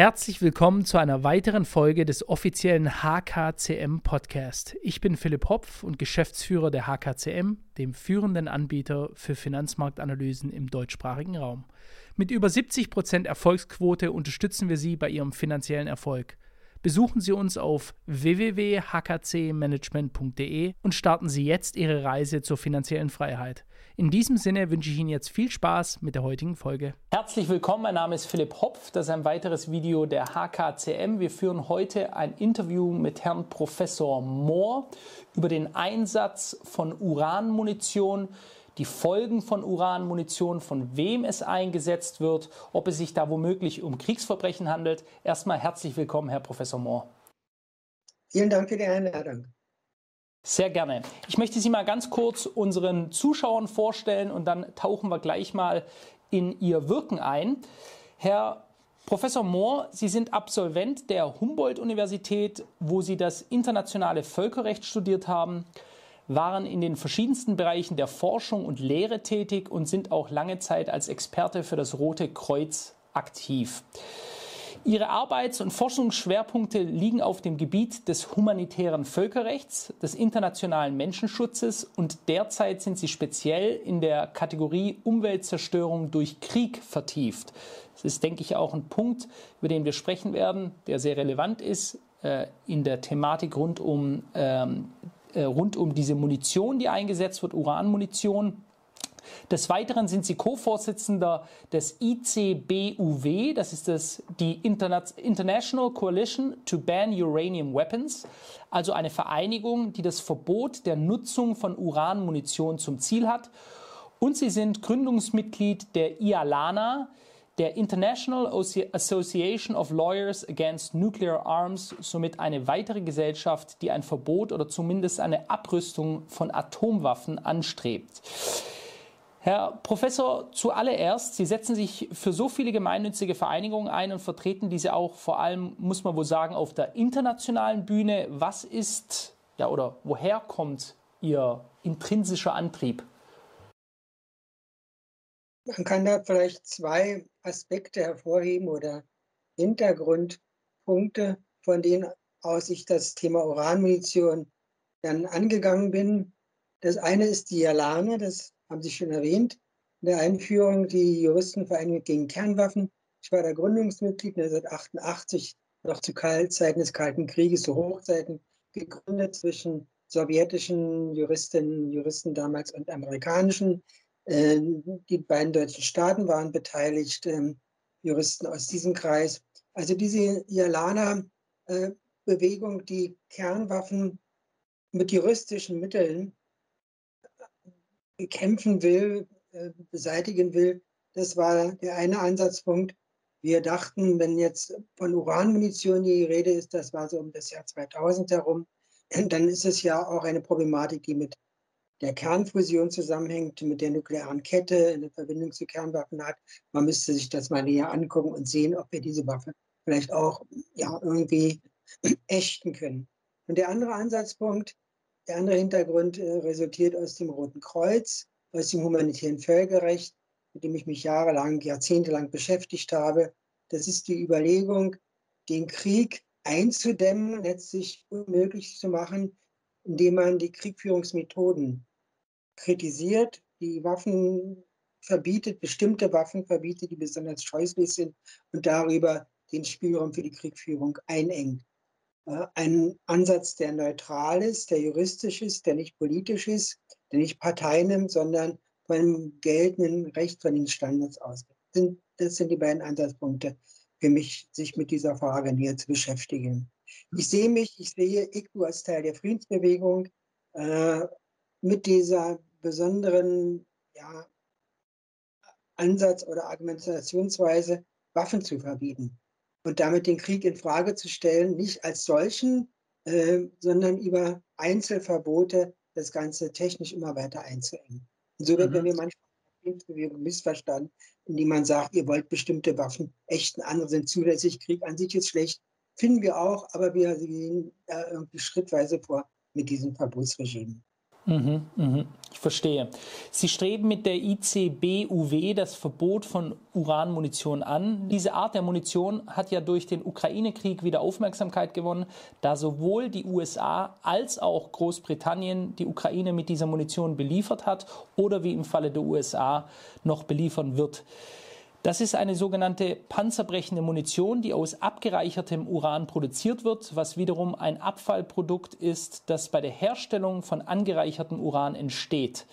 Herzlich willkommen zu einer weiteren Folge des offiziellen HKCM Podcast. Ich bin Philipp Hopf und Geschäftsführer der HKCM, dem führenden Anbieter für Finanzmarktanalysen im deutschsprachigen Raum. Mit über 70% Erfolgsquote unterstützen wir Sie bei Ihrem finanziellen Erfolg. Besuchen Sie uns auf www.hkcmanagement.de und starten Sie jetzt Ihre Reise zur finanziellen Freiheit. In diesem Sinne wünsche ich Ihnen jetzt viel Spaß mit der heutigen Folge. Herzlich willkommen, mein Name ist Philipp Hopf. Das ist ein weiteres Video der HKCM. Wir führen heute ein Interview mit Herrn Professor Mohr über den Einsatz von Uranmunition die Folgen von Uranmunition, von wem es eingesetzt wird, ob es sich da womöglich um Kriegsverbrechen handelt. Erstmal herzlich willkommen, Herr Professor Mohr. Vielen Dank für die Einladung. Sehr gerne. Ich möchte Sie mal ganz kurz unseren Zuschauern vorstellen und dann tauchen wir gleich mal in Ihr Wirken ein. Herr Professor Mohr, Sie sind Absolvent der Humboldt-Universität, wo Sie das internationale Völkerrecht studiert haben, waren in den verschiedensten Bereichen der Forschung und Lehre tätig und sind auch lange Zeit als Experte für das Rote Kreuz aktiv. Ihre Arbeits- und Forschungsschwerpunkte liegen auf dem Gebiet des humanitären Völkerrechts, des internationalen Menschenschutzes und derzeit sind sie speziell in der Kategorie Umweltzerstörung durch Krieg vertieft. Das ist, denke ich, auch ein Punkt, über den wir sprechen werden, der sehr relevant ist äh, in der Thematik rund um, ähm, äh, rund um diese Munition, die eingesetzt wird, Uranmunition. Des Weiteren sind sie Co-Vorsitzender des ICBUW, das ist das, die International Coalition to Ban Uranium Weapons, also eine Vereinigung, die das Verbot der Nutzung von Uranmunition zum Ziel hat. Und sie sind Gründungsmitglied der IALANA, der International Association of Lawyers Against Nuclear Arms, somit eine weitere Gesellschaft, die ein Verbot oder zumindest eine Abrüstung von Atomwaffen anstrebt. Herr Professor, zuallererst, Sie setzen sich für so viele gemeinnützige Vereinigungen ein und vertreten diese auch vor allem, muss man wohl sagen, auf der internationalen Bühne. Was ist, ja, oder woher kommt Ihr intrinsischer Antrieb? Man kann da vielleicht zwei Aspekte hervorheben oder Hintergrundpunkte, von denen aus ich das Thema Uranmunition dann angegangen bin. Das eine ist die Jalane, das haben Sie schon erwähnt, in der Einführung die Juristenvereinigung gegen Kernwaffen. Ich war da Gründungsmitglied 1988, noch zu Zeiten des Kalten Krieges, zu Hochzeiten gegründet zwischen sowjetischen Juristinnen und Juristen damals und amerikanischen. Äh, die beiden deutschen Staaten waren beteiligt, ähm, Juristen aus diesem Kreis. Also diese Jalana-Bewegung, die Kernwaffen mit juristischen Mitteln bekämpfen will, äh, beseitigen will. Das war der eine Ansatzpunkt. Wir dachten, wenn jetzt von Uranmunition die Rede ist, das war so um das Jahr 2000 herum, dann ist es ja auch eine Problematik, die mit der Kernfusion zusammenhängt, mit der nuklearen Kette, eine Verbindung zu Kernwaffen hat. Man müsste sich das mal näher angucken und sehen, ob wir diese Waffe vielleicht auch ja, irgendwie ächten können. Und der andere Ansatzpunkt, der andere Hintergrund äh, resultiert aus dem Roten Kreuz, aus dem humanitären Völkerrecht, mit dem ich mich jahrelang, jahrzehntelang beschäftigt habe. Das ist die Überlegung, den Krieg einzudämmen, letztlich unmöglich zu machen, indem man die Kriegführungsmethoden kritisiert, die Waffen verbietet, bestimmte Waffen verbietet, die besonders scheußlich sind und darüber den Spielraum für die Kriegführung einengt. Ein Ansatz, der neutral ist, der juristisch ist, der nicht politisch ist, der nicht Partei nimmt, sondern von geltenden Recht, von den Standards ausgeht. Das sind die beiden Ansatzpunkte für mich, sich mit dieser Frage näher zu beschäftigen. Ich sehe mich, ich sehe ICBU als Teil der Friedensbewegung äh, mit dieser besonderen ja, Ansatz oder Argumentationsweise, Waffen zu verbieten und damit den Krieg in Frage zu stellen, nicht als solchen, äh, sondern über Einzelverbote das Ganze technisch immer weiter einzuengen. Und so wird mhm. wir manchmal missverstanden, indem man sagt, ihr wollt bestimmte Waffen ächten, andere sind zulässig, Krieg an sich ist schlecht. Finden wir auch, aber wir gehen da irgendwie schrittweise vor mit diesem Verbotsregime. Mhm, mh. Ich verstehe. Sie streben mit der ICBUW das Verbot von Uranmunition an. Diese Art der Munition hat ja durch den Ukraine-Krieg wieder Aufmerksamkeit gewonnen, da sowohl die USA als auch Großbritannien die Ukraine mit dieser Munition beliefert hat oder wie im Falle der USA noch beliefern wird. Das ist eine sogenannte panzerbrechende Munition, die aus abgereichertem Uran produziert wird, was wiederum ein Abfallprodukt ist, das bei der Herstellung von angereichertem Uran entsteht,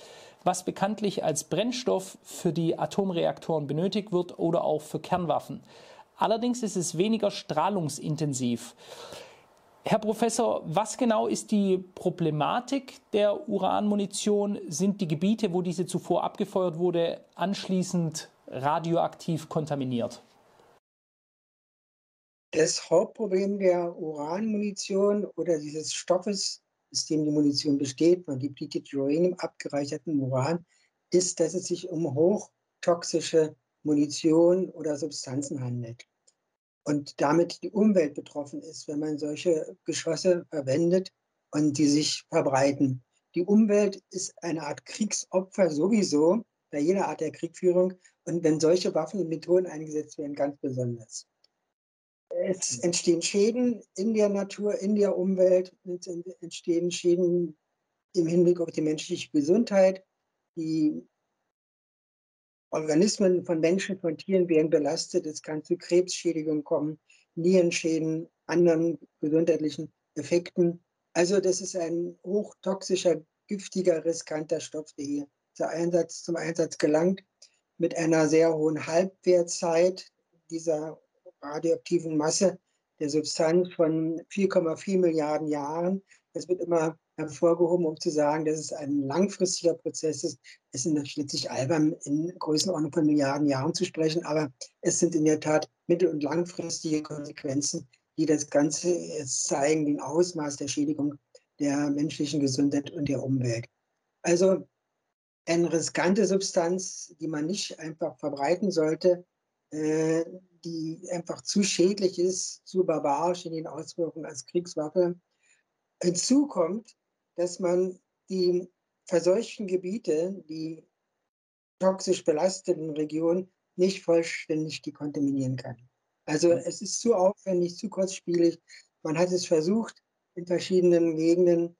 was bekanntlich als Brennstoff für die Atomreaktoren benötigt wird oder auch für Kernwaffen. Allerdings ist es weniger strahlungsintensiv. Herr Professor, was genau ist die Problematik der Uranmunition? Sind die Gebiete, wo diese zuvor abgefeuert wurde, anschließend radioaktiv kontaminiert? Das Hauptproblem der Uranmunition oder dieses Stoffes, aus dem die Munition besteht, von depleted Uranium, abgereichertem Uran, ist, dass es sich um hochtoxische Munition oder Substanzen handelt. Und damit die Umwelt betroffen ist, wenn man solche Geschosse verwendet und die sich verbreiten. Die Umwelt ist eine Art Kriegsopfer sowieso bei jeder Art der Kriegführung und wenn solche Waffen und Methoden eingesetzt werden, ganz besonders. Es entstehen Schäden in der Natur, in der Umwelt, es entstehen Schäden im Hinblick auf die menschliche Gesundheit. Die Organismen von Menschen, von Tieren werden belastet. Es kann zu Krebsschädigungen kommen, Nierenschäden, anderen gesundheitlichen Effekten. Also das ist ein hochtoxischer, giftiger, riskanter Stoff, der hier Einsatz, zum Einsatz gelangt mit einer sehr hohen Halbwertzeit dieser radioaktiven Masse der Substanz von 4,4 Milliarden Jahren. Das wird immer hervorgehoben, um zu sagen, dass es ein langfristiger Prozess ist. Es ist schließlich albern, in Größenordnung von Milliarden Jahren zu sprechen, aber es sind in der Tat mittel- und langfristige Konsequenzen, die das Ganze jetzt zeigen, den Ausmaß der Schädigung der menschlichen Gesundheit und der Umwelt. Also eine riskante Substanz, die man nicht einfach verbreiten sollte, äh, die einfach zu schädlich ist, zu barbarisch in den Auswirkungen als Kriegswaffe. Hinzu kommt, dass man die verseuchten Gebiete, die toxisch belasteten Regionen nicht vollständig dekontaminieren kann. Also es ist zu aufwendig, zu kurzspielig. Man hat es versucht, in verschiedenen Gegenden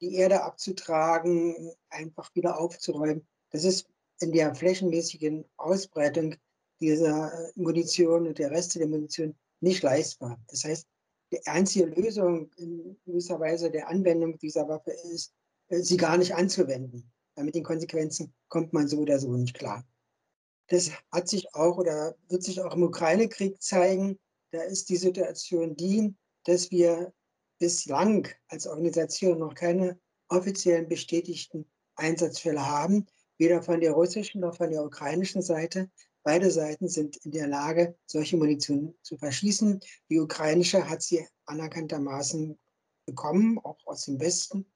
die Erde abzutragen, einfach wieder aufzuräumen. Das ist in der flächenmäßigen Ausbreitung dieser Munition und der Reste der Munition nicht leistbar. Das heißt, die einzige Lösung in gewisser Weise der Anwendung dieser Waffe ist, äh, sie gar nicht anzuwenden. Mit den Konsequenzen kommt man so oder so nicht klar. Das hat sich auch oder wird sich auch im Ukraine-Krieg zeigen. Da ist die Situation die, dass wir bislang als Organisation noch keine offiziellen bestätigten Einsatzfälle haben, weder von der russischen noch von der ukrainischen Seite. Beide Seiten sind in der Lage, solche Munition zu verschießen. Die ukrainische hat sie anerkanntermaßen bekommen, auch aus dem Westen.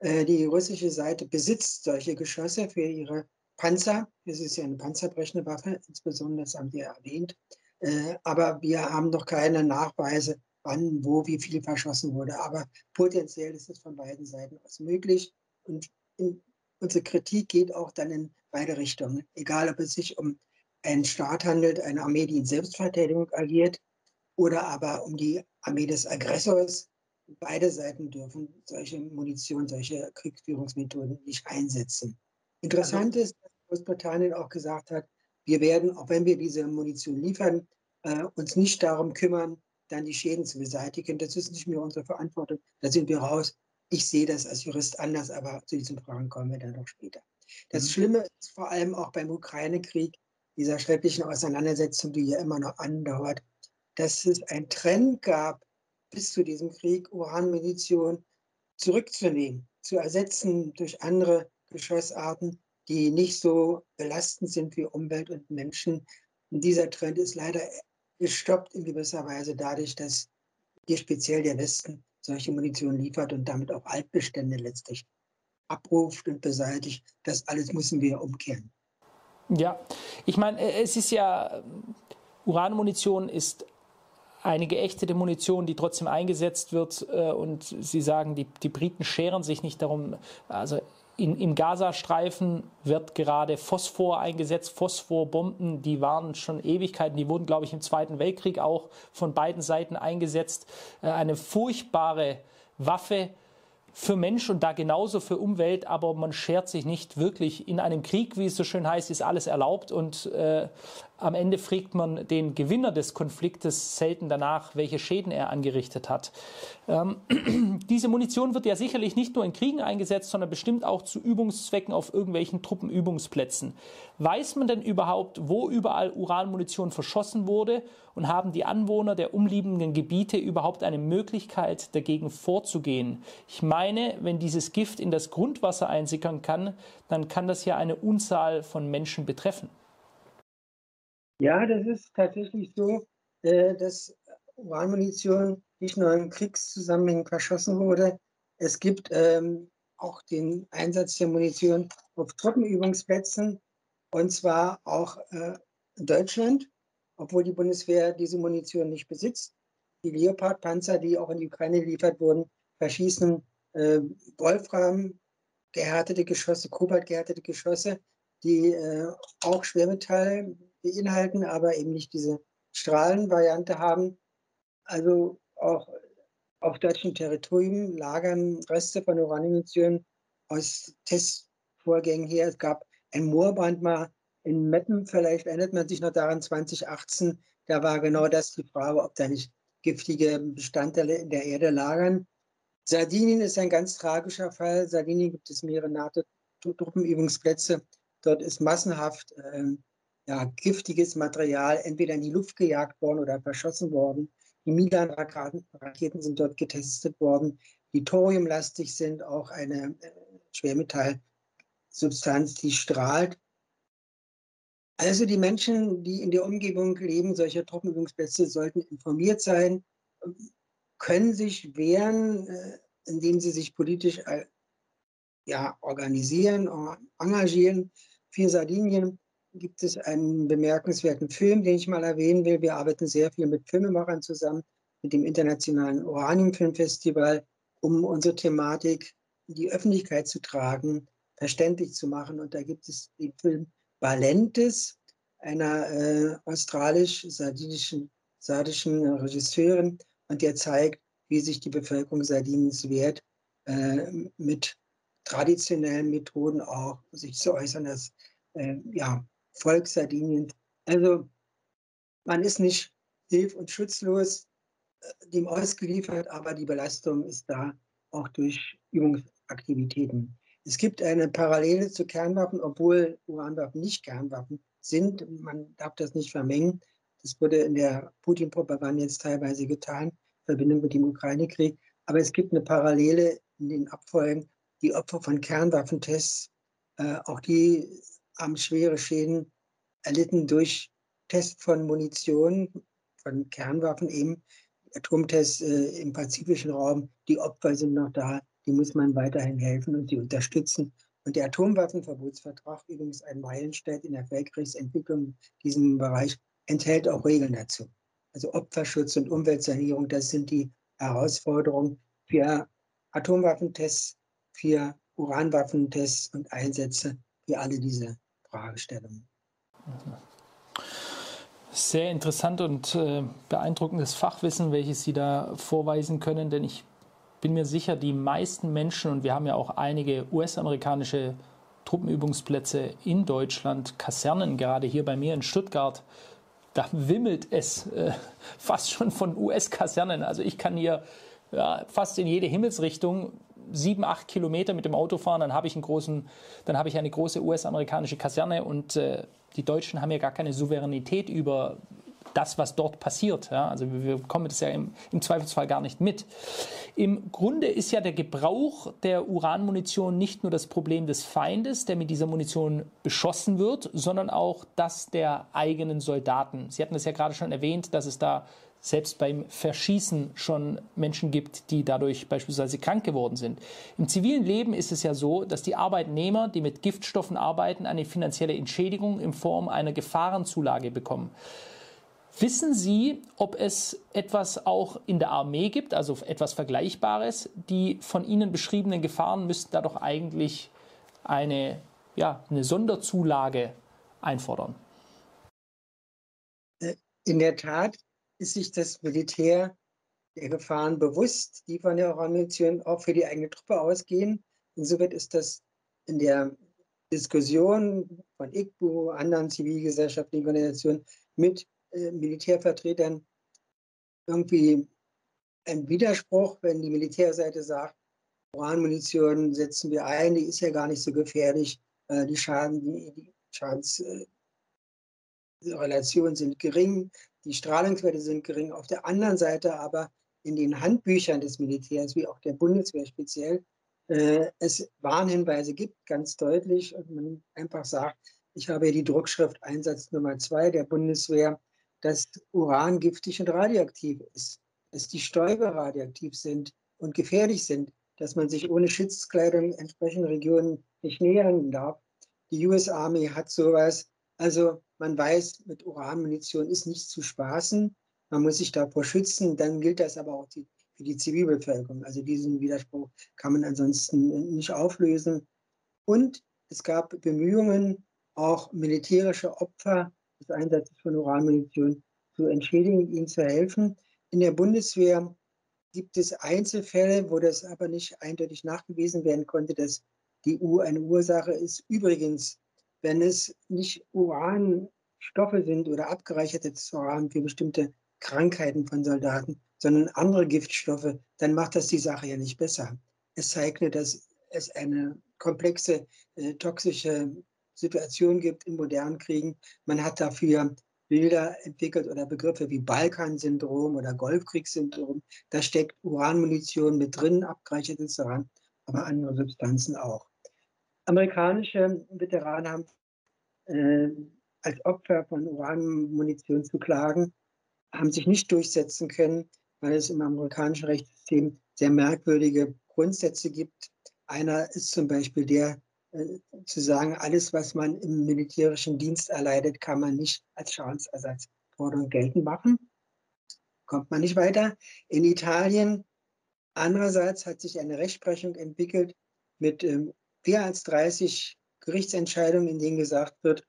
Äh, die russische Seite besitzt solche Geschosse für ihre Panzer. Das ist ja eine panzerbrechende Waffe, insbesondere, das haben ja erwähnt. Äh, aber wir haben noch keine Nachweise wann, wo, wie viel verschossen wurde. Aber potenziell ist es von beiden Seiten aus möglich. Und in, unsere Kritik geht auch dann in beide Richtungen. Egal, ob es sich um einen Staat handelt, eine Armee, die in Selbstverteidigung agiert, oder aber um die Armee des Aggressors. Beide Seiten dürfen solche Munition, solche Kriegsführungsmethoden nicht einsetzen. Interessant ist, dass Großbritannien auch gesagt hat, wir werden, auch wenn wir diese Munition liefern, äh, uns nicht darum kümmern, dann die Schäden zu beseitigen. Das ist nicht mehr unsere Verantwortung. Da sind wir raus. Ich sehe das als Jurist anders, aber zu diesen Fragen kommen wir dann noch später. Das mhm. Schlimme ist vor allem auch beim Ukraine-Krieg, dieser schrecklichen Auseinandersetzung, die ja immer noch andauert, dass es einen Trend gab, bis zu diesem Krieg Uranmunition zurückzunehmen, zu ersetzen durch andere Geschossarten, die nicht so belastend sind für Umwelt und Menschen. Und dieser Trend ist leider gestoppt in gewisser Weise dadurch, dass hier speziell der Westen solche Munition liefert und damit auch Altbestände letztlich abruft und beseitigt. Das alles müssen wir umkehren. Ja, ich meine, äh, es ist ja, Uranmunition ist eine geächtete Munition, die trotzdem eingesetzt wird. Äh, und Sie sagen, die, die Briten scheren sich nicht darum. Also in, Im Gazastreifen wird gerade Phosphor eingesetzt, Phosphorbomben, die waren schon Ewigkeiten, die wurden, glaube ich, im Zweiten Weltkrieg auch von beiden Seiten eingesetzt. Äh, eine furchtbare Waffe, für Mensch und da genauso für Umwelt, aber man schert sich nicht wirklich. In einem Krieg, wie es so schön heißt, ist alles erlaubt und äh, am Ende fragt man den Gewinner des Konfliktes selten danach, welche Schäden er angerichtet hat. Ähm, diese Munition wird ja sicherlich nicht nur in Kriegen eingesetzt, sondern bestimmt auch zu Übungszwecken auf irgendwelchen Truppenübungsplätzen. Weiß man denn überhaupt, wo überall Uranmunition verschossen wurde und haben die Anwohner der umliegenden Gebiete überhaupt eine Möglichkeit, dagegen vorzugehen? Ich meine, wenn dieses Gift in das Grundwasser einsickern kann, dann kann das ja eine Unzahl von Menschen betreffen. Ja, das ist tatsächlich so, äh, dass Uranmunition nicht nur im Kriegszusammenhang verschossen wurde. Es gibt ähm, auch den Einsatz der Munition auf Truppenübungsplätzen und zwar auch äh, in Deutschland, obwohl die Bundeswehr diese Munition nicht besitzt. Die Leopard-Panzer, die auch in die Ukraine geliefert wurden, verschießen äh, Wolfram gehärtete Geschosse, Kobalt gehärtete Geschosse, die äh, auch Schwermetalle beinhalten, aber eben nicht diese Strahlenvariante haben. Also auch auf deutschem Territorium lagern Reste von Uranmunition aus Testvorgängen her. Es gab ein Moorbrand mal in Meppen, vielleicht erinnert man sich noch daran, 2018, da war genau das die Frage, ob da nicht giftige Bestandteile in der Erde lagern. Sardinien ist ein ganz tragischer Fall. Sardinien gibt es mehrere NATO-Truppenübungsplätze. Dort ist massenhaft äh, ja, giftiges Material entweder in die Luft gejagt worden oder verschossen worden. Die Milan-Raketen sind dort getestet worden, die thoriumlastig sind, auch eine äh, Schwermetallsubstanz, die strahlt. Also die Menschen, die in der Umgebung leben, solcher Truppenübungsplätze, sollten informiert sein, können sich wehren, äh, indem sie sich politisch äh, ja, organisieren, engagieren. Für Sardinien gibt es einen bemerkenswerten Film, den ich mal erwähnen will. Wir arbeiten sehr viel mit Filmemachern zusammen, mit dem Internationalen Uranium-Filmfestival, um unsere Thematik in die Öffentlichkeit zu tragen, verständlich zu machen. Und da gibt es den Film Valentes, einer äh, australisch-sardinischen Regisseurin. Und der zeigt, wie sich die Bevölkerung Sardiniens wehrt, äh, mit traditionellen Methoden auch sich zu äußern, dass äh, ja, Volk Sardinien. Also man ist nicht hilf- und schutzlos äh, dem ausgeliefert, aber die Belastung ist da auch durch Übungsaktivitäten. Es gibt eine Parallele zu Kernwaffen, obwohl Uranwaffen nicht Kernwaffen sind. Man darf das nicht vermengen. Das wurde in der Putin-Propaganda jetzt teilweise getan, in Verbindung mit dem Ukraine-Krieg. Aber es gibt eine Parallele in den Abfolgen. Die Opfer von Kernwaffentests, äh, auch die haben schwere Schäden erlitten durch Test von Munition, von Kernwaffen eben, Atomtests äh, im pazifischen Raum. Die Opfer sind noch da, die muss man weiterhin helfen und sie unterstützen. Und der Atomwaffenverbotsvertrag, übrigens ein Meilenstein in der Weltkriegsentwicklung in diesem Bereich, enthält auch Regeln dazu. Also Opferschutz und Umweltsanierung, das sind die Herausforderungen für Atomwaffentests, für Uranwaffentests und Einsätze, für alle diese Fragestellungen. Sehr interessant und äh, beeindruckendes Fachwissen, welches Sie da vorweisen können, denn ich bin mir sicher, die meisten Menschen, und wir haben ja auch einige US-amerikanische Truppenübungsplätze in Deutschland, Kasernen, gerade hier bei mir in Stuttgart, da wimmelt es äh, fast schon von US-Kasernen. Also ich kann hier ja, fast in jede Himmelsrichtung sieben, acht Kilometer mit dem Auto fahren, dann habe ich, einen großen, dann habe ich eine große US-amerikanische Kaserne und äh, die Deutschen haben ja gar keine Souveränität über das, was dort passiert. Ja? Also wir bekommen das ja im, im, Zweifelsfall gar nicht mit. Im Grunde ist ja der Gebrauch der Uranmunition nicht nur das Problem des Feindes, der mit dieser Munition beschossen wird, sondern auch das der eigenen Soldaten. Sie hatten es ja gerade schon erwähnt, dass es da selbst beim Verschießen schon Menschen gibt, die dadurch beispielsweise krank geworden sind. Im zivilen Leben ist es ja so, dass die Arbeitnehmer, die mit Giftstoffen arbeiten, eine finanzielle Entschädigung in Form einer Gefahrenzulage bekommen. Wissen Sie, ob es etwas auch in der Armee gibt, also etwas Vergleichbares? Die von Ihnen beschriebenen Gefahren müssten da doch eigentlich eine, ja, eine Sonderzulage einfordern. Äh, in der Tat ist sich das Militär der Gefahren bewusst, die von der Uranmunition auch für die eigene Truppe ausgehen. Insoweit ist das in der Diskussion von ICBU, anderen zivilgesellschaftlichen Organisationen mit äh, Militärvertretern irgendwie ein Widerspruch, wenn die Militärseite sagt, Uranmunition setzen wir ein, die ist ja gar nicht so gefährlich, äh, die Schaden, die, die Schadensrelationen äh, sind gering, die Strahlungswerte sind gering. Auf der anderen Seite aber in den Handbüchern des Militärs, wie auch der Bundeswehr speziell, äh, es Warnhinweise gibt, ganz deutlich, und man einfach sagt, ich habe hier die Druckschrift Einsatz Nummer zwei der Bundeswehr, dass Uran giftig und radioaktiv ist, dass die Stäube radioaktiv sind und gefährlich sind, dass man sich ohne Schutzkleidung entsprechenden Regionen nicht nähern darf. Die US Army hat sowas. Also man weiß, mit Uranmunition ist nicht zu spaßen. Man muss sich davor schützen. Dann gilt das aber auch die, für die Zivilbevölkerung. Also diesen Widerspruch kann man ansonsten nicht auflösen. Und es gab Bemühungen, auch militärische Opfer des Einsatzes von Uranmunition zu entschädigen, ihnen zu helfen. In der Bundeswehr gibt es Einzelfälle, wo das aber nicht eindeutig nachgewiesen werden konnte, dass die U eine Ursache ist. Übrigens, wenn es nicht Uranstoffe sind oder abgereichertes Uran für bestimmte Krankheiten von Soldaten, sondern andere Giftstoffe, dann macht das die Sache ja nicht besser. Es zeigt nur, dass es eine komplexe äh, toxische Situation gibt in modernen Kriegen. Man hat dafür Bilder entwickelt oder Begriffe wie Balkansyndrom oder Golfkriegssyndrom. Da steckt Uranmunition mit drin, abgereichertes Uran, aber andere Substanzen auch. Amerikanische Veteranen haben äh, als Opfer von Uranmunition zu klagen, haben sich nicht durchsetzen können, weil es im amerikanischen Rechtssystem sehr merkwürdige Grundsätze gibt. Einer ist zum Beispiel der, äh, zu sagen, alles, was man im militärischen Dienst erleidet, kann man nicht als Schadensersatzforderung geltend machen. Kommt man nicht weiter. In Italien andererseits hat sich eine Rechtsprechung entwickelt mit ähm, mehr als 30 Gerichtsentscheidungen, in denen gesagt wird,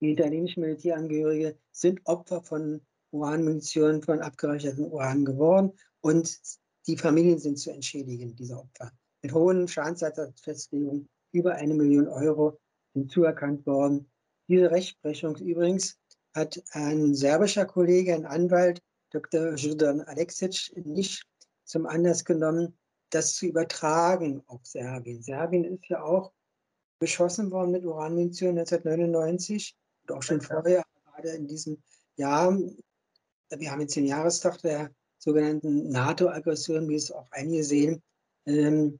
die italienischen Militärangehörige sind Opfer von Uranmunition, von abgereicherten Uran geworden und die Familien sind zu entschädigen, diese Opfer. Mit hohen Schadensersatzfestlegungen über eine Million Euro sind zuerkannt worden. Diese Rechtsprechung übrigens hat ein serbischer Kollege, ein Anwalt, Dr. Jordan Aleksic, nicht zum Anlass genommen, das zu übertragen auf Serbien. Serbien ist ja auch beschossen worden mit Uranmunition 1999 und auch schon vorher, gerade in diesem Jahr. Wir haben jetzt den Jahrestag der sogenannten NATO-Aggression, wie es auch einige sehen. Ähm,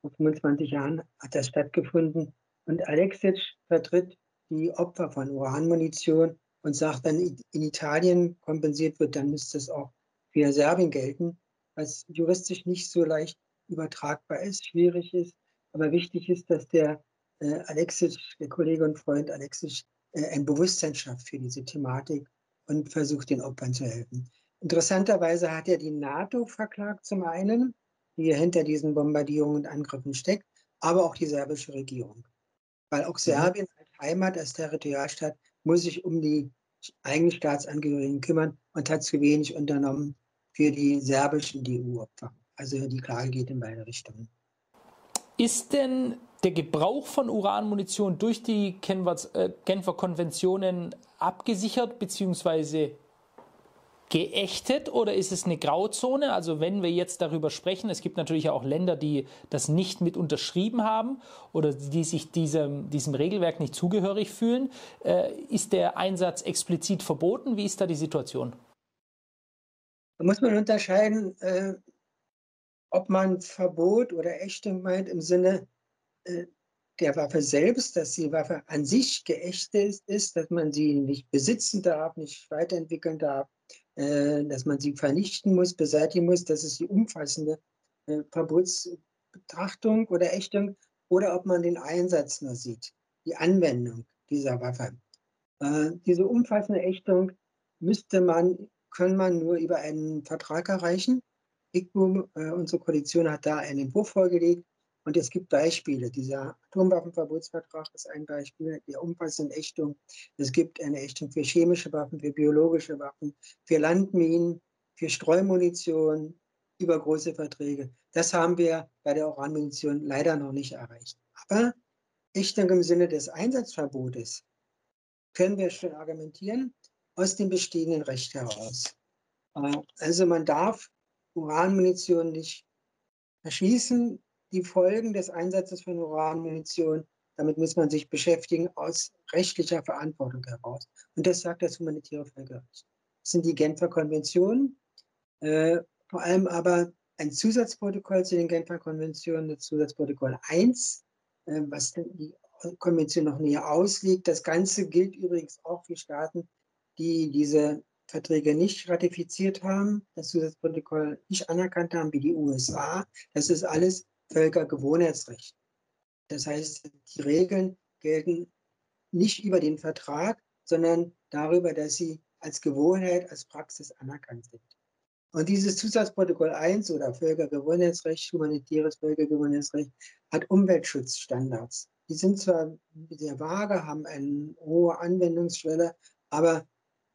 vor 25 Jahren hat das stattgefunden. Und Alexic vertritt die Opfer von Uranmunition und sagt, wenn in Italien kompensiert wird, dann müsste es auch für Serbien gelten, was juristisch nicht so leicht übertragbar ist, schwierig ist. Aber wichtig ist, dass der äh, Alexic, der Kollege und Freund Alexic, äh, ein Bewusstsein schafft für diese Thematik und versucht, den Opfern zu helfen. Interessanterweise hat er die NATO verklagt zum einen, die hinter diesen Bombardierungen und Angriffen steckt, aber auch die serbische Regierung. Weil auch mhm. Serbien als Heimat, als Territorialstaat, muss sich um die eigenen Staatsangehörigen kümmern und hat zu wenig unternommen für die serbischen DU-Opfer. Also die Klage geht in beide Richtungen. Ist denn der Gebrauch von Uranmunition durch die äh, Genfer Konventionen abgesichert bzw geächtet oder ist es eine Grauzone? Also wenn wir jetzt darüber sprechen, es gibt natürlich auch Länder, die das nicht mit unterschrieben haben oder die sich diesem, diesem Regelwerk nicht zugehörig fühlen. Äh, ist der Einsatz explizit verboten? Wie ist da die Situation? Da muss man unterscheiden, äh, ob man Verbot oder Ächtung meint im Sinne äh, der Waffe selbst, dass die Waffe an sich geächtet ist, dass man sie nicht besitzen darf, nicht weiterentwickeln darf, äh, dass man sie vernichten muss, beseitigen muss. Das ist die umfassende äh, Verbotsbetrachtung oder Ächtung. Oder ob man den Einsatz nur sieht, die Anwendung dieser Waffe. Äh, diese umfassende Ächtung müsste man, kann man nur über einen Vertrag erreichen. ICBUM, unsere Koalition hat da einen Entwurf vorgelegt Und es gibt Beispiele. Dieser Atomwaffenverbotsvertrag ist ein Beispiel der umfassenden Ächtung. Es gibt eine Ächtung für chemische Waffen, für biologische Waffen, für Landminen, für Streumunition, über große Verträge. Das haben wir bei der Uranmunition leider noch nicht erreicht. Aber Ächtung im Sinne des Einsatzverbotes können wir schon argumentieren aus dem bestehenden Recht heraus. Äh, also man darf Uranmunition nicht erschließen, die Folgen des Einsatzes von Uranmunition, damit muss man sich beschäftigen aus rechtlicher Verantwortung heraus. Und das sagt das humanitäre Völkerrecht. Das sind die Genfer Konventionen, äh, vor allem aber ein Zusatzprotokoll zu den Genfer Konventionen, das Zusatzprotokoll 1, äh, was die Konvention noch näher auslegt. Das Ganze gilt übrigens auch für Staaten, die diese Verträge nicht ratifiziert haben, das Zusatzprotokoll nicht anerkannt haben, wie die USA. Das ist alles Völkergewohnheitsrecht. Das heißt, die Regeln gelten nicht über den Vertrag, sondern darüber, dass sie als Gewohnheit, als Praxis anerkannt sind. Und dieses Zusatzprotokoll 1 oder Völkergewohnheitsrecht, humanitäres Völkergewohnheitsrecht, hat Umweltschutzstandards. Die sind zwar sehr vage, haben eine hohe Anwendungsschwelle, aber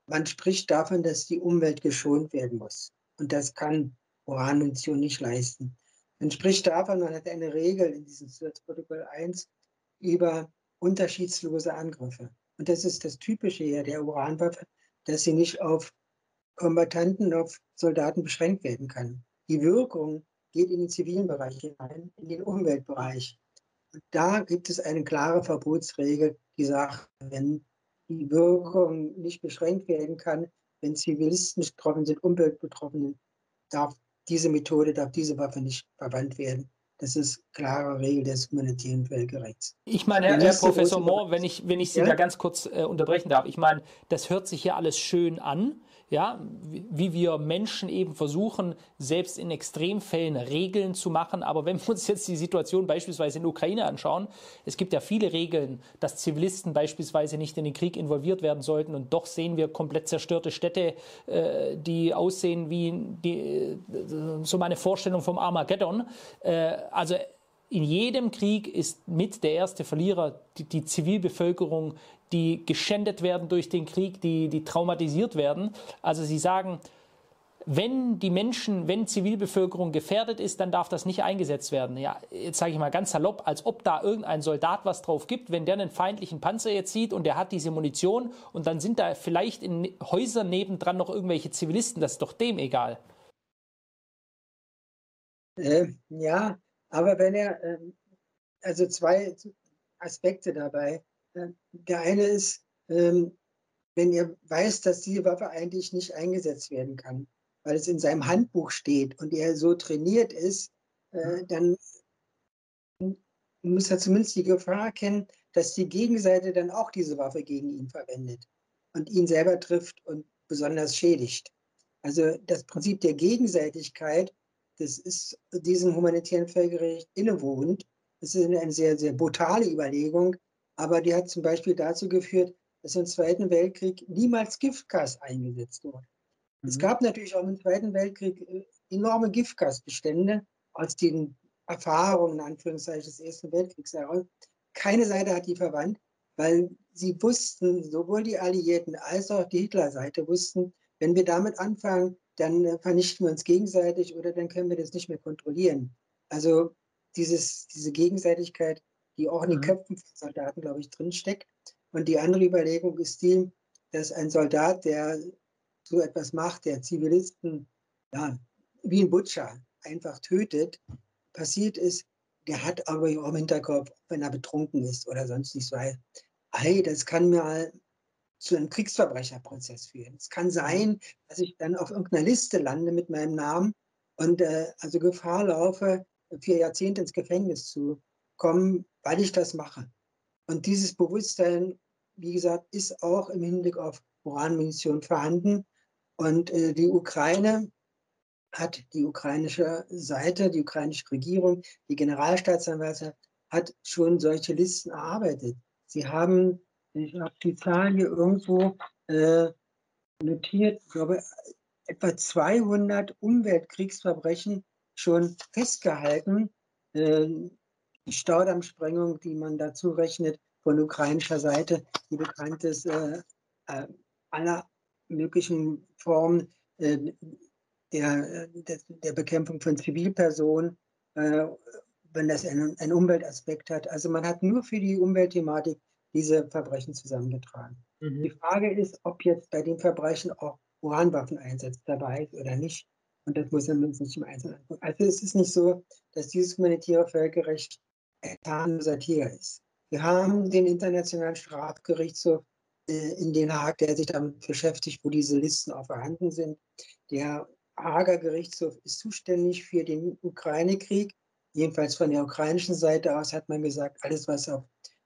man spricht davon, dass die Umwelt geschont werden muss. Und das kann Uranmunition nicht leisten. Man spricht davon, man hat eine Regel in diesem Protokoll 1 über unterschiedslose Angriffe. Und das ist das Typische hier der Uranwaffe, dass sie nicht auf Kombattanten, auf Soldaten beschränkt werden kann. Die Wirkung geht in den zivilen Bereich hinein, in den Umweltbereich. Und da gibt es eine klare Verbotsregel, die sagt, wenn die Wirkung nicht beschränkt werden kann, wenn Zivilisten betroffen sind, Umweltbetroffene, darf diese Methode, darf diese Waffe nicht verwandt werden. Das ist klare Regel des humanitären Völkerrechts. Ich meine, Herr, Herr Professor Mohr, wenn ich, wenn ich Sie ja? da ganz kurz äh, unterbrechen darf, ich meine, das hört sich hier alles schön an ja, wie wir Menschen eben versuchen, selbst in Extremfällen Regeln zu machen. Aber wenn wir uns jetzt die Situation beispielsweise in der Ukraine anschauen, es gibt ja viele Regeln, dass Zivilisten beispielsweise nicht in den Krieg involviert werden sollten. Und doch sehen wir komplett zerstörte Städte, äh, die aussehen wie die, äh, so meine Vorstellung vom Armageddon. Äh, also in jedem Krieg ist mit der erste Verlierer die, die Zivilbevölkerung, die geschändet werden durch den Krieg, die, die traumatisiert werden. Also Sie sagen, wenn die Menschen, wenn Zivilbevölkerung gefährdet ist, dann darf das nicht eingesetzt werden. Ja, jetzt sage ich mal ganz salopp, als ob da irgendein Soldat was drauf gibt, wenn der einen feindlichen Panzer jetzt sieht und der hat diese Munition und dann sind da vielleicht in Häusern nebendran noch irgendwelche Zivilisten, das ist doch dem egal. Äh, ja, aber wenn er, äh, also zwei Aspekte dabei. Der eine ist, ähm, wenn er weiß, dass diese Waffe eigentlich nicht eingesetzt werden kann, weil es in seinem Handbuch steht und er so trainiert ist, äh, mhm. dann muss er zumindest die Gefahr kennen, dass die Gegenseite dann auch diese Waffe gegen ihn verwendet und ihn selber trifft und besonders schädigt. Also das Prinzip der Gegenseitigkeit, das ist diesem humanitären Völkerrecht innewohnend. Das ist eine sehr, sehr brutale Überlegung, aber die hat zum Beispiel dazu geführt, dass im Zweiten Weltkrieg niemals Giftgas eingesetzt wurde. Mhm. Es gab natürlich auch im Zweiten Weltkrieg äh, enorme Giftgasbestände aus den Erfahrungen, in Anführungszeichen, des Ersten Weltkriegs heraus. Keine Seite hat die verwandt, weil sie wussten, sowohl die Alliierten als auch die Hitlerseite wussten, wenn wir damit anfangen, dann äh, vernichten wir uns gegenseitig oder dann können wir das nicht mehr kontrollieren. Also dieses, diese Gegenseitigkeit die auch in den mhm. Köpfen von Soldaten, glaube ich, drinsteckt. Und die andere Überlegung ist die, dass ein Soldat, der so etwas macht, der Zivilisten, ja, wie ein Butcher einfach tötet, passiert ist, der hat aber auch im Hinterkopf, wenn er betrunken ist oder sonst nicht so, hey, das kann mir zu einem Kriegsverbrecherprozess führen. Es kann sein, dass ich dann auf irgendeiner Liste lande mit meinem Namen und äh, also Gefahr laufe, vier Jahrzehnte ins Gefängnis zu kommen, weil ich das mache. Und dieses Bewusstsein, wie gesagt, ist auch im Hinblick auf Uranmunition vorhanden. Und äh, die Ukraine hat die ukrainische Seite, die ukrainische Regierung, die Generalstaatsanwaltschaft hat schon solche Listen erarbeitet. Sie haben, ich habe die Zahlen hier irgendwo äh, notiert, ich glaube, etwa 200 Umweltkriegsverbrechen schon festgehalten, äh, die Staudammsprengung, die man dazu rechnet von ukrainischer Seite, die bekannt ist, äh, äh, aller möglichen Formen äh, der, der, der, Bekämpfung von Zivilpersonen, äh, wenn das einen, einen, Umweltaspekt hat. Also man hat nur für die Umweltthematik diese Verbrechen zusammengetragen. Mhm. Die Frage ist, ob jetzt bei den Verbrechen auch Uranwaffeneinsatz dabei ist oder nicht. Und das muss man uns nicht im Einzelnen angucken. Also es ist nicht so, dass dieses humanitäre Völkerrecht ein zahnloser Tiger ist. Wir haben den Internationalen Strafgerichtshof äh, in Den Haag, der sich damit beschäftigt, wo diese Listen auch vorhanden sind. Der Hager Gerichtshof ist zuständig für den Ukraine-Krieg. Jedenfalls von der ukrainischen Seite aus hat man gesagt, alles, was auf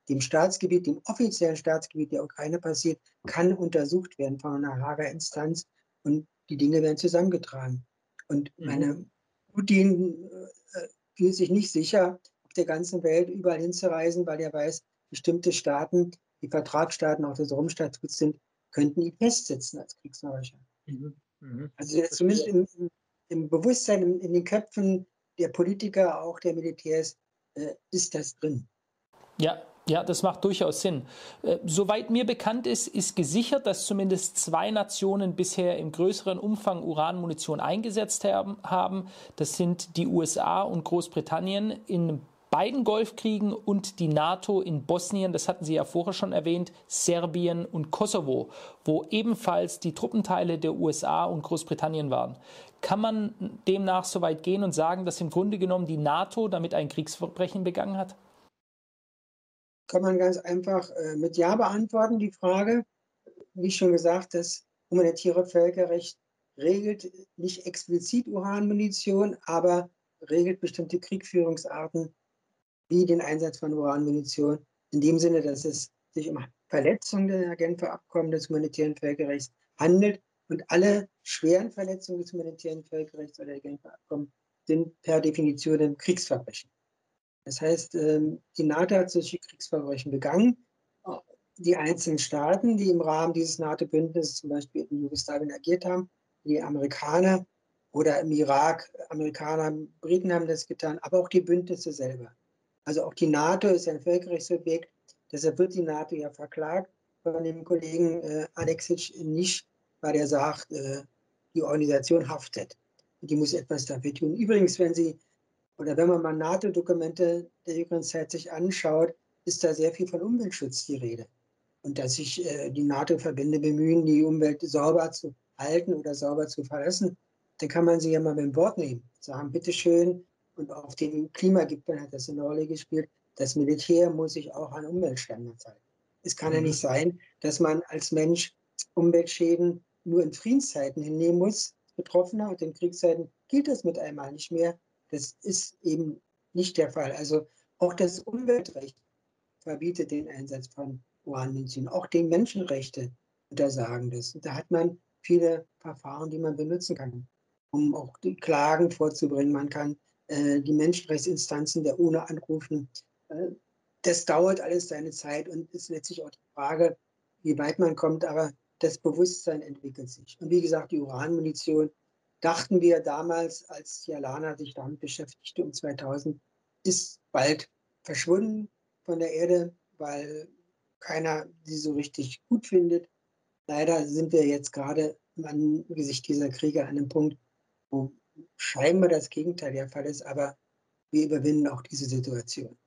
dem Staatsgebiet, dem offiziellen Staatsgebiet der Ukraine passiert, kann untersucht werden von einer Hager Instanz und die Dinge werden zusammengetragen. Und mhm. meine Putin äh, fühlt sich nicht sicher, der ganzen Welt überall hinzureisen, weil er weiß, bestimmte Staaten, die Vertragsstaaten auch des Romstatuts sind, könnten ihn festsetzen als Kriegsverbrecher. Mhm. Mhm. Also zumindest im, im Bewusstsein, in, in, den Köpfen der Politiker, auch der Militärs, äh, ist das drin. Ja, ja, das macht durchaus Sinn. Äh, soweit mir bekannt ist, ist gesichert, dass zumindest zwei Nationen bisher im größeren Umfang Uranmunition eingesetzt haben. Das sind die USA und Großbritannien in beiden Golfkriegen und die NATO in Bosnien, das hatten Sie ja vorher schon erwähnt, Serbien und Kosovo, wo ebenfalls die Truppenteile der USA und Großbritannien waren. Kann man demnach so weit gehen und sagen, dass im Grunde genommen die NATO damit ein Kriegsverbrechen begangen hat? kann man ganz einfach äh, mit Ja beantworten, die Frage. Wie schon gesagt, das humanitäre Völkerrecht regelt nicht explizit Uranmunition, aber regelt bestimmte Kriegführungsarten wie den Einsatz von Uranmunition, in dem Sinne, dass es sich um Verletzungen der Genfer Abkommen des humanitären Völkerrechts handelt. Und alle schweren Verletzungen des humanitären Völkerrechts oder der Genfer Abkommen sind per Definition Kriegsverbrechen. Das heißt, ähm, die NATO hat solche Kriegsverbrechen begangen. Die einzelnen Staaten, die im Rahmen dieses NATO-Bündnisses zum Beispiel in Jugoslawien agiert haben, die Amerikaner oder im Irak, Amerikaner, Briten haben das getan, aber auch die Bündnisse selber. Also auch die NATO ist ein Völkerrechtsobjekt, deshalb wird die NATO ja verklagt von dem Kollegen äh, Alexic nicht, weil er sagt, äh, die Organisation haftet. Die muss etwas dafür tun. Übrigens, wenn Sie oder wenn man mal NATO-Dokumente der jüngeren Zeit sich anschaut, ist da sehr viel von Umweltschutz die Rede. Und dass sich äh, die NATO-Verbände bemühen, die Umwelt sauber zu halten oder sauber zu verlassen, dann kann man sie ja mal dem Wort nehmen. Sagen, bitteschön, und auf dem Klimagipfel hat das eine Rolle gespielt, das Militär muss sich auch an Umweltstandards halten. Es kann mhm. ja nicht sein, dass man als Mensch Umweltschäden nur in Friedenszeiten hinnehmen muss, Betroffener, und in Kriegszeiten gilt das mit einmal nicht mehr, das ist eben nicht der Fall. Also auch das Umweltrecht verbietet den Einsatz von Uranmedizin. Auch die Menschenrechte untersagen das. Und da hat man viele Verfahren, die man benutzen kann, um auch die Klagen vorzubringen. Man kann äh, die Menschenrechtsinstanzen der UNO anrufen. Äh, das dauert alles seine Zeit und ist letztlich auch die Frage, wie weit man kommt. Aber das Bewusstsein entwickelt sich. Und wie gesagt, die Uranmunition dachten wir damals, als Jalana sich damit beschäftigte um 2000, ist bald verschwunden von der Erde, weil keiner sie so richtig gut findet. Leider sind wir jetzt gerade angesichts dieser Kriege an einem Punkt, wo scheinbar das Gegenteil der Fall ist, aber wir überwinden auch diese Situation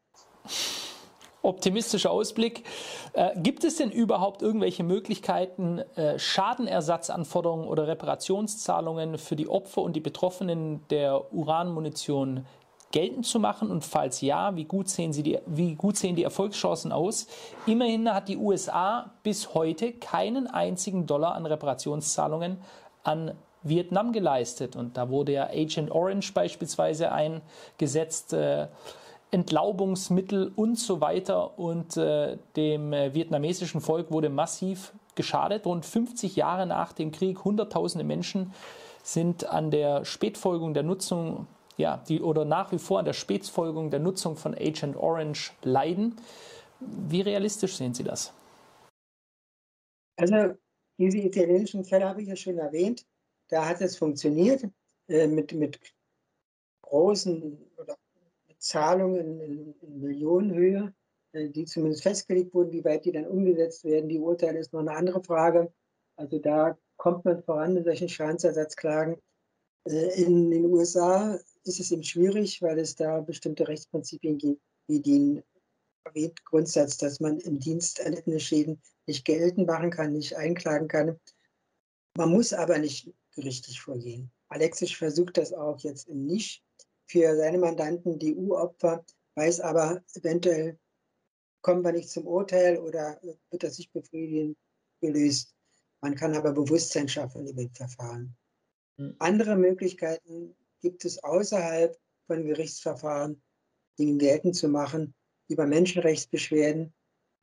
optimistischer Ausblick. Äh, gibt es denn überhaupt irgendwelche Möglichkeiten, äh, Schadenersatzanforderungen oder Reparationszahlungen für die Opfer und die Betroffenen der Uranmunition geltend zu machen? Und falls ja, wie gut, sehen Sie die, wie gut sehen die Erfolgschancen aus? Immerhin hat die USA bis heute keinen einzigen Dollar an Reparationszahlungen an Vietnam geleistet. Und da wurde ja Agent Orange beispielsweise eingesetzt. Äh, Entlaubungsmittel und so weiter. Und äh, dem äh, vietnamesischen Volk wurde massiv geschadet. Rund 50 Jahre nach dem Krieg, Hunderttausende Menschen sind an der Spätfolgung der Nutzung, ja, die oder nach wie vor an der Spätfolgung der Nutzung von Agent Orange leiden. Wie realistisch sehen Sie das? Also diese italienischen Fälle habe ich ja schon erwähnt. Da hat es funktioniert äh, mit, mit großen oder Zahlungen in, in Millionenhöhe, äh, die zumindest festgelegt wurden. Wie weit die dann umgesetzt werden, die Urteile ist noch eine andere Frage. Also da kommt man voran mit solchen Schadensersatzklagen. Äh, in den USA ist es eben schwierig, weil es da bestimmte Rechtsprinzipien gibt, wie den erwähnten Grundsatz, dass man im Dienst erlittene Schäden nicht geltend machen kann, nicht einklagen kann. Man muss aber nicht gerichtlich vorgehen. Alexis versucht das auch jetzt nicht für seine Mandanten, die EU-Opfer, weiß aber eventuell kommen wir nicht zum Urteil oder wird das nicht befriedigend gelöst. Man kann aber Bewusstsein schaffen über das Verfahren. Mhm. Andere Möglichkeiten gibt es außerhalb von Gerichtsverfahren, Dinge geltend zu machen, über Menschenrechtsbeschwerden,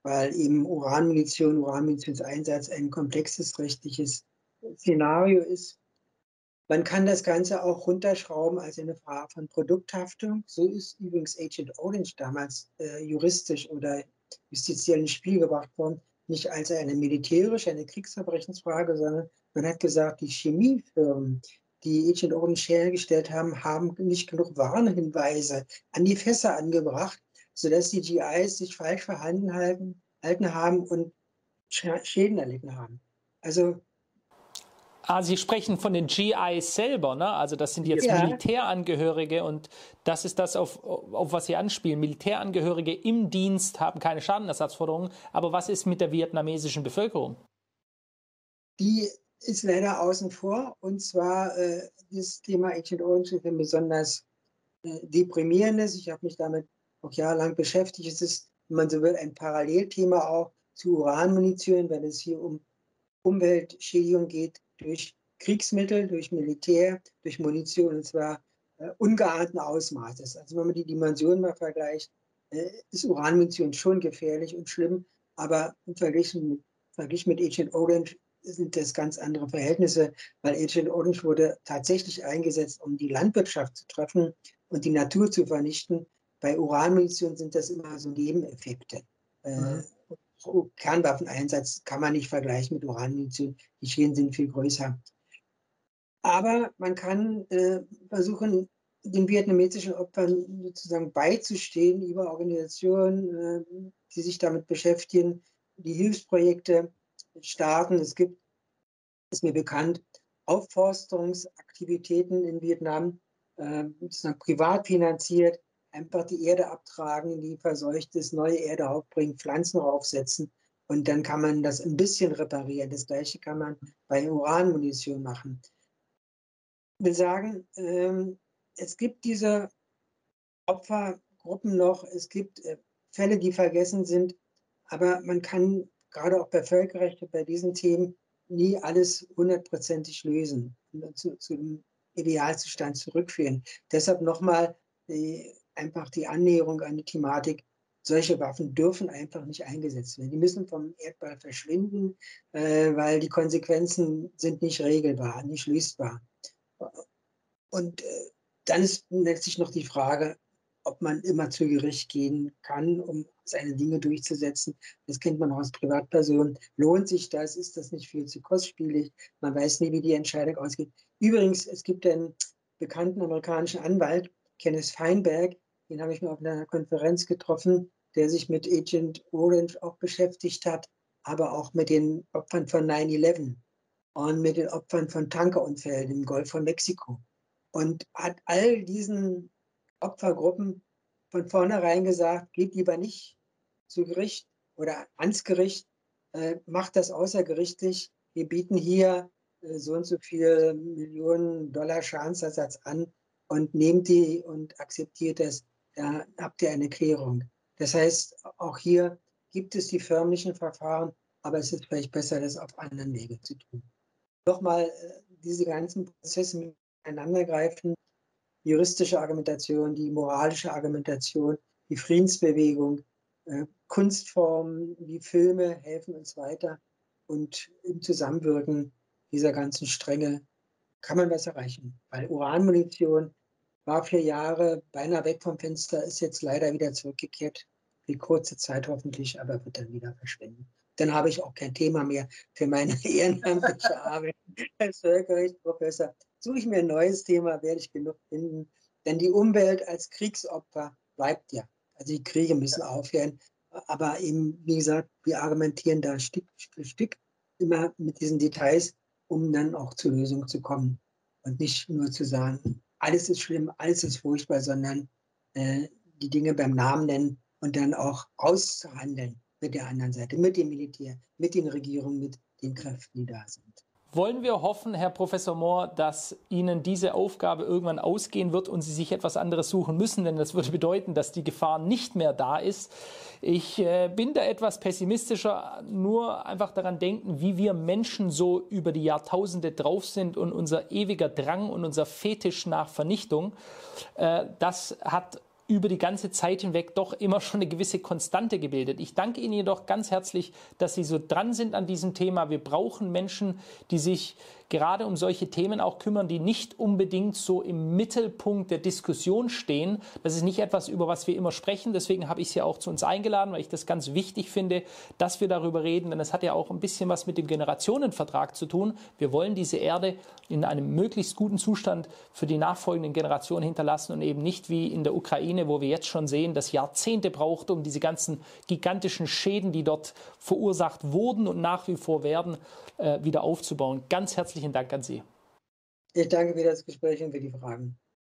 weil eben Uranmunition, Uranmunitionseinsatz ein komplexes rechtliches Szenario ist. Man kann das Ganze auch runterschrauben als eine Frage von Produkthaftung. So ist übrigens Agent Orange damals äh, juristisch oder justiziell ins Spiel gebracht worden. Nicht als eine militärische, eine Kriegsverbrechensfrage, sondern man hat gesagt, die Chemiefirmen, die Agent Orange hergestellt haben, haben nicht genug Warnhinweise an die Fässer angebracht, sodass die GIs sich falsch verhalten halten, haben und Schäden erlitten haben. Also Ah, Sie sprechen von den GIs selber, ne? Also das sind jetzt ja. Militärangehörige und das ist das, auf, auf was Sie anspielen. Militärangehörige im Dienst haben keine Schadenersatzforderungen. Aber was ist mit der vietnamesischen Bevölkerung? Die ist leider außen vor. Und zwar äh, das Thema Agent Orange ist ein besonders äh, deprimierendes. Ich habe mich damit auch jahrelang beschäftigt. Es ist, wenn man so will, ein Parallelthema auch zu Uranmunition, wenn es hier um Umweltschädigung geht durch Kriegsmittel, durch Militär, durch Munition, und zwar äh, ungeahnten Ausmaßes. Also wenn man die Dimensionen mal vergleicht, äh, ist Uranmunition schon gefährlich und schlimm, aber im Vergleich mit, Vergleich mit Agent Orange sind das ganz andere Verhältnisse, weil Agent Orange wurde tatsächlich eingesetzt, um die Landwirtschaft zu treffen und die Natur zu vernichten. Bei Uranmunition sind das immer so Nebeneffekte. Äh, Kernwaffeneinsatz kann man nicht vergleichen mit Uranmunition. Die Schäden sind viel größer. Aber man kann äh, versuchen, den vietnamesischen Opfern sozusagen beizustehen über Organisationen, äh, die sich damit beschäftigen, die Hilfsprojekte starten. Es gibt, ist mir bekannt, Aufforstungsaktivitäten in Vietnam, äh, sozusagen privat finanziert, einfach die Erde abtragen, die verseucht ist, neue Erde aufbringen, Pflanzen draufsetzen und dann kann man das ein bisschen reparieren. Das gleiche kann man bei Uranmunition machen. Ich will sagen, ähm, es gibt diese Opfergruppen noch, es gibt äh, Fälle, die vergessen sind, aber man kann gerade auch bei Völkerrecht bei diesen Themen nie alles hundertprozentig lösen und zu, zum Idealzustand zurückführen. Deshalb nochmal die einfach die Annäherung an die Thematik, solche Waffen dürfen einfach nicht eingesetzt werden. Die müssen vom Erdball verschwinden, äh, weil die Konsequenzen sind nicht regelbar, nicht lösbar. Und äh, dann ist letztlich noch die Frage, ob man immer zu Gericht gehen kann, um seine Dinge durchzusetzen. Das kennt man auch als Privatperson. Lohnt sich das? Ist das nicht viel zu kostspielig? Man weiß nie, wie die Entscheidung ausgeht. Übrigens, es gibt einen bekannten amerikanischen Anwalt, Kenneth Feinberg, den habe ich mir auf einer Konferenz getroffen, der sich mit Agent Orange auch beschäftigt hat, aber auch mit den Opfern von 9-11 und mit den Opfern von Tankerunfällen im Golf von Mexiko. Und hat all diesen Opfergruppen von vornherein gesagt, geht lieber nicht zu Gericht oder ans Gericht, äh, macht das außergerichtlich. Wir bieten hier äh, so und so viel Millionen Dollar Schadensersatz an und nehmt die und akzeptiert das da habt ihr eine Klärung. Das heißt, auch hier gibt es die förmlichen Verfahren, aber es ist vielleicht besser, das auf anderen Wege zu tun. Nochmal, äh, diese ganzen Prozesse miteinander greifen, die juristische Argumentation, die moralische Argumentation, die Friedensbewegung, äh, Kunstformen wie Filme helfen uns weiter und im Zusammenwirken dieser ganzen Stränge kann man was erreichen. Weil Uranmunition war vier Jahre beinahe weg vom Fenster, ist jetzt leider wieder zurückgekehrt. Für kurze Zeit hoffentlich, aber wird dann wieder verschwinden. Dann habe ich auch kein Thema mehr für meine ehrenamtliche Arbeit als Völkerrechtsprofessor. Suche ich mir ein neues Thema, werde ich genug finden. Denn die Umwelt als Kriegsopfer bleibt ja. Also die Kriege müssen aufhören. Aber eben, wie gesagt, wir argumentieren da Stück für Stück immer mit diesen Details, um dann auch zur Lösung zu kommen. Und nicht nur zu sagen, alles ist schlimm, alles ist furchtbar, sondern äh, die Dinge beim Namen nennen und dann auch auszuhandeln mit der anderen Seite, mit dem Militär, mit den Regierungen, mit den Kräften, die da sind. Wollen wir hoffen, Herr Professor Mohr, dass Ihnen diese Aufgabe irgendwann ausgehen wird und Sie sich etwas anderes suchen müssen, denn das würde bedeuten, dass die Gefahr nicht mehr da ist. Ich äh, bin da etwas pessimistischer, nur einfach daran denken, wie wir Menschen so über die Jahrtausende drauf sind und unser ewiger Drang und unser Fetisch nach Vernichtung. Äh, das hat über die ganze Zeit hinweg doch immer schon eine gewisse Konstante gebildet. Ich danke Ihnen jedoch ganz herzlich, dass Sie so dran sind an diesem Thema. Wir brauchen Menschen, die sich gerade um solche Themen auch kümmern, die nicht unbedingt so im Mittelpunkt der Diskussion stehen. Das ist nicht etwas, über was wir immer sprechen. Deswegen habe ich Sie auch zu uns eingeladen, weil ich das ganz wichtig finde, dass wir darüber reden. Denn es hat ja auch ein bisschen was mit dem Generationenvertrag zu tun. Wir wollen diese Erde in einem möglichst guten Zustand für die nachfolgenden Generationen hinterlassen und eben nicht wie in der Ukraine, wo wir jetzt schon sehen, dass Jahrzehnte braucht, um diese ganzen gigantischen Schäden, die dort verursacht wurden und nach wie vor werden, äh, wieder aufzubauen. Ganz herzlichen Dank an Sie. Ich danke für das Gespräch und für die Fragen.